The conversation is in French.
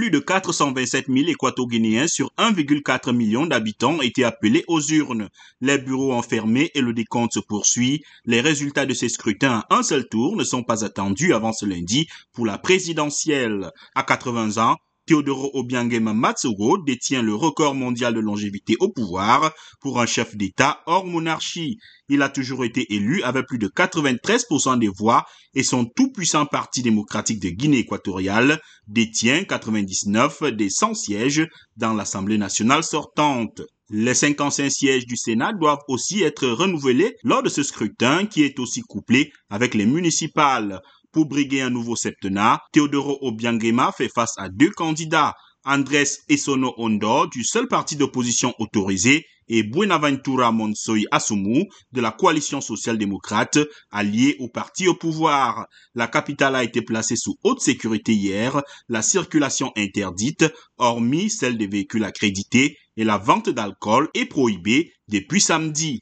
plus de 427 000 équato-guinéens sur 1,4 million d'habitants étaient appelés aux urnes. Les bureaux ont fermé et le décompte se poursuit. Les résultats de ces scrutins à un seul tour ne sont pas attendus avant ce lundi pour la présidentielle. À 80 ans, Teodoro Obiangema Matsugo détient le record mondial de longévité au pouvoir pour un chef d'État hors monarchie. Il a toujours été élu avec plus de 93% des voix et son tout-puissant parti démocratique de Guinée équatoriale détient 99 des 100 sièges dans l'Assemblée nationale sortante. Les 55 sièges du Sénat doivent aussi être renouvelés lors de ce scrutin qui est aussi couplé avec les municipales. Pour briguer un nouveau septennat, Teodoro Obiangema fait face à deux candidats, Andrés Esono Ondo du seul parti d'opposition autorisé et Buenaventura Monsoy Asumu de la coalition social-démocrate alliée au parti au pouvoir. La capitale a été placée sous haute sécurité hier, la circulation interdite, hormis celle des véhicules accrédités, et la vente d'alcool est prohibée depuis samedi.